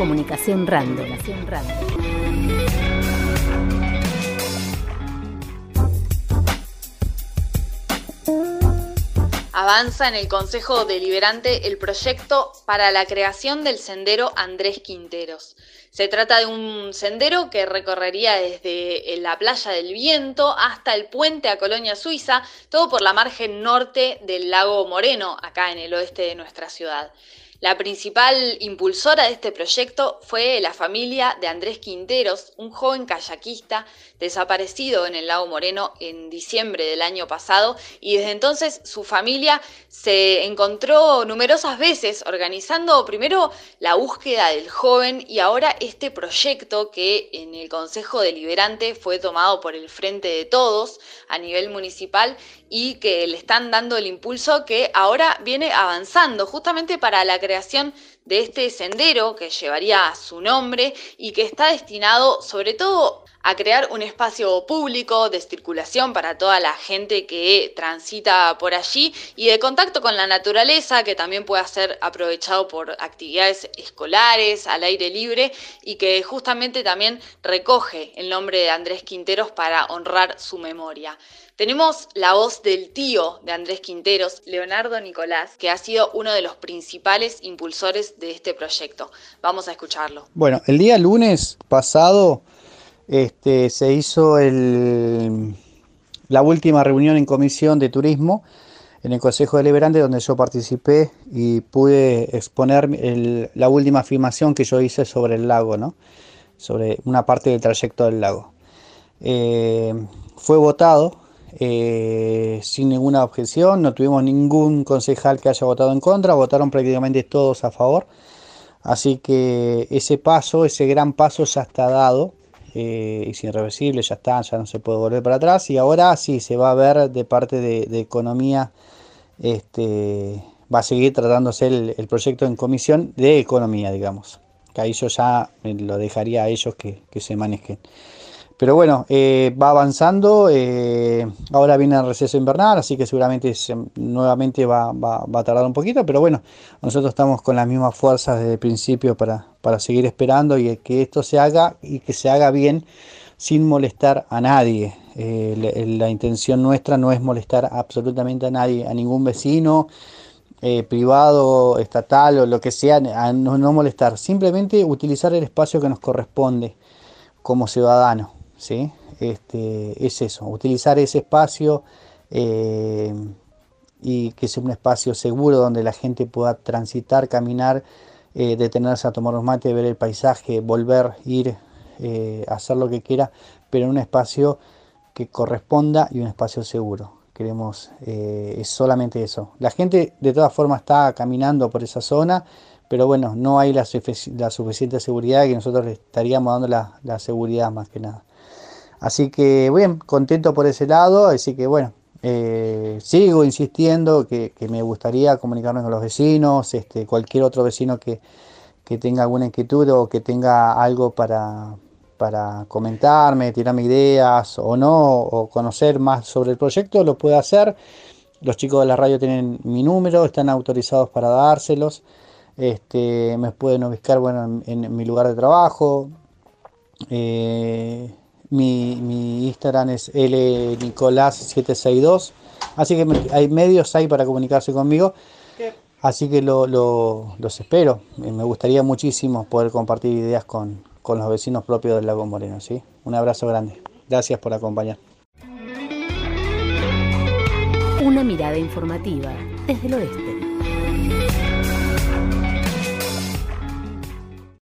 Comunicación Random. Avanza en el Consejo Deliberante el proyecto para la creación del sendero Andrés Quinteros. Se trata de un sendero que recorrería desde la playa del Viento hasta el puente a Colonia Suiza, todo por la margen norte del lago Moreno, acá en el oeste de nuestra ciudad. La principal impulsora de este proyecto fue la familia de Andrés Quinteros, un joven kayakista desaparecido en el lago Moreno en diciembre del año pasado y desde entonces su familia se encontró numerosas veces organizando primero la búsqueda del joven y ahora este proyecto que en el Consejo Deliberante fue tomado por el Frente de Todos a nivel municipal y que le están dando el impulso que ahora viene avanzando justamente para la creación de este sendero que llevaría su nombre y que está destinado sobre todo a crear un espacio público de circulación para toda la gente que transita por allí y de contacto con la naturaleza que también pueda ser aprovechado por actividades escolares al aire libre y que justamente también recoge el nombre de Andrés Quinteros para honrar su memoria. Tenemos la voz del tío de Andrés Quinteros, Leonardo Nicolás, que ha sido uno de los principales impulsores de este proyecto. Vamos a escucharlo. Bueno, el día lunes pasado este, se hizo la última reunión en comisión de turismo en el Consejo Deliberante donde yo participé y pude exponer la última afirmación que yo hice sobre el lago, ¿no? sobre una parte del trayecto del lago. Eh, fue votado eh, sin ninguna objeción, no tuvimos ningún concejal que haya votado en contra, votaron prácticamente todos a favor. Así que ese paso, ese gran paso ya está dado, eh, es irreversible, ya está, ya no se puede volver para atrás. Y ahora sí se va a ver de parte de, economía, este, va a seguir tratándose el, proyecto en comisión de economía, digamos. Que ahí yo ya lo dejaría a ellos que se manejen. Pero bueno, eh, va avanzando. Eh, ahora viene el receso invernal, así que seguramente nuevamente va, a tardar un poquito. Pero bueno, nosotros estamos con las mismas fuerzas desde el principio para, seguir esperando y que esto se haga y que se haga bien sin molestar a nadie. Eh, la, intención nuestra no es molestar absolutamente a nadie, a ningún vecino. privado, estatal o lo que sea, no, no molestar, simplemente utilizar el espacio que nos corresponde como ciudadano. ¿sí? Este, es eso, utilizar ese espacio eh, y que sea un espacio seguro donde la gente pueda transitar, caminar, eh, detenerse a tomar un mate, ver el paisaje, volver, ir, eh, hacer lo que quiera, pero en un espacio que corresponda y un espacio seguro. Queremos, es solamente eso. La gente de todas formas está caminando por esa zona, pero bueno, no hay la, suficiente seguridad que nosotros estaríamos dando la seguridad más que nada. Así que bien, contento por ese lado, así que bueno, eh, sigo insistiendo que, me gustaría comunicarme con los vecinos, este, cualquier otro vecino que, tenga alguna inquietud o que tenga algo para, para comentarme, tirarme ideas o no, o conocer más sobre el proyecto, lo puede hacer. Los chicos de la radio tienen mi número, están autorizados para dárselos. Este, me pueden ubicar bueno, en, mi lugar de trabajo. Eh, mi, Instagram es lnicolás762. Así que hay medios ahí para comunicarse conmigo. Así que los espero. Eh, me gustaría muchísimo poder compartir ideas con, los vecinos propios del Lago Moreno. ¿sí? Un abrazo grande. Gracias por acompañar. Una mirada informativa desde el oeste.